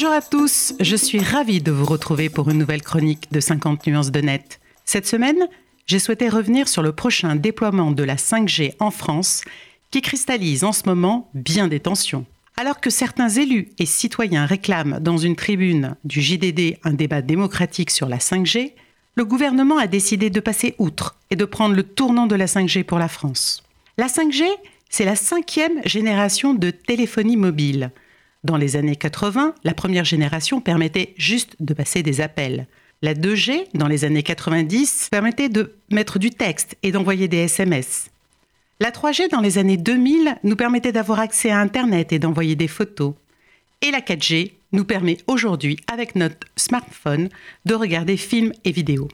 Bonjour à tous, je suis ravie de vous retrouver pour une nouvelle chronique de 50 nuances de net. Cette semaine, j'ai souhaité revenir sur le prochain déploiement de la 5G en France qui cristallise en ce moment bien des tensions. Alors que certains élus et citoyens réclament dans une tribune du JDD un débat démocratique sur la 5G, le gouvernement a décidé de passer outre et de prendre le tournant de la 5G pour la France. La 5G, c'est la cinquième génération de téléphonie mobile. Dans les années 80, la première génération permettait juste de passer des appels. La 2G, dans les années 90, permettait de mettre du texte et d'envoyer des SMS. La 3G, dans les années 2000, nous permettait d'avoir accès à Internet et d'envoyer des photos. Et la 4G nous permet aujourd'hui, avec notre smartphone, de regarder films et vidéos.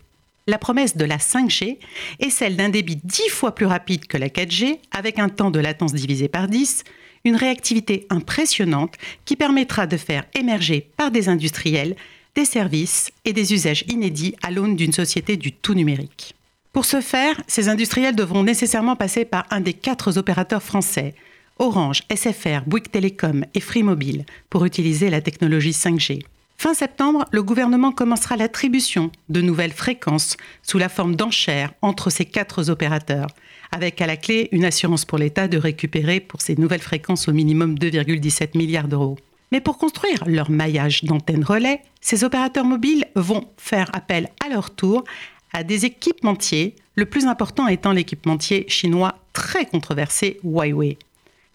La promesse de la 5G est celle d'un débit 10 fois plus rapide que la 4G, avec un temps de latence divisé par 10, une réactivité impressionnante qui permettra de faire émerger par des industriels des services et des usages inédits à l'aune d'une société du tout numérique. Pour ce faire, ces industriels devront nécessairement passer par un des quatre opérateurs français, Orange, SFR, Bouygues Télécom et Free Mobile, pour utiliser la technologie 5G. Fin septembre, le gouvernement commencera l'attribution de nouvelles fréquences sous la forme d'enchères entre ces quatre opérateurs, avec à la clé une assurance pour l'État de récupérer pour ces nouvelles fréquences au minimum 2,17 milliards d'euros. Mais pour construire leur maillage d'antennes relais, ces opérateurs mobiles vont faire appel à leur tour à des équipementiers, le plus important étant l'équipementier chinois très controversé Huawei.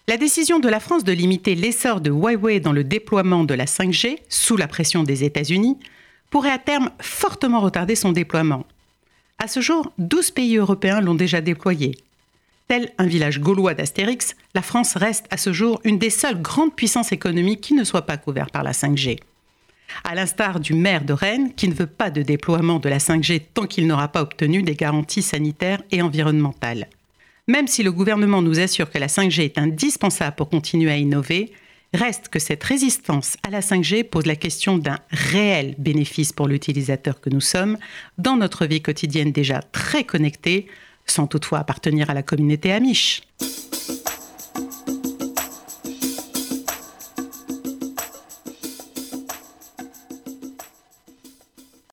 La décision de la France de limiter l'essor de Huawei dans le déploiement de la 5G, sous la pression des États-Unis, pourrait à terme fortement retarder son déploiement. À ce jour, 12 pays européens l'ont déjà déployé. Tel un village gaulois d'Astérix, la France reste à ce jour une des seules grandes puissances économiques qui ne soit pas couverte par la 5G. À l'instar du maire de Rennes, qui ne veut pas de déploiement de la 5G tant qu'il n'aura pas obtenu des garanties sanitaires et environnementales. Même si le gouvernement nous assure que la 5G est indispensable pour continuer à innover, reste que cette résistance à la 5G pose la question d'un réel bénéfice pour l'utilisateur que nous sommes dans notre vie quotidienne déjà très connectée, sans toutefois appartenir à la communauté Amish.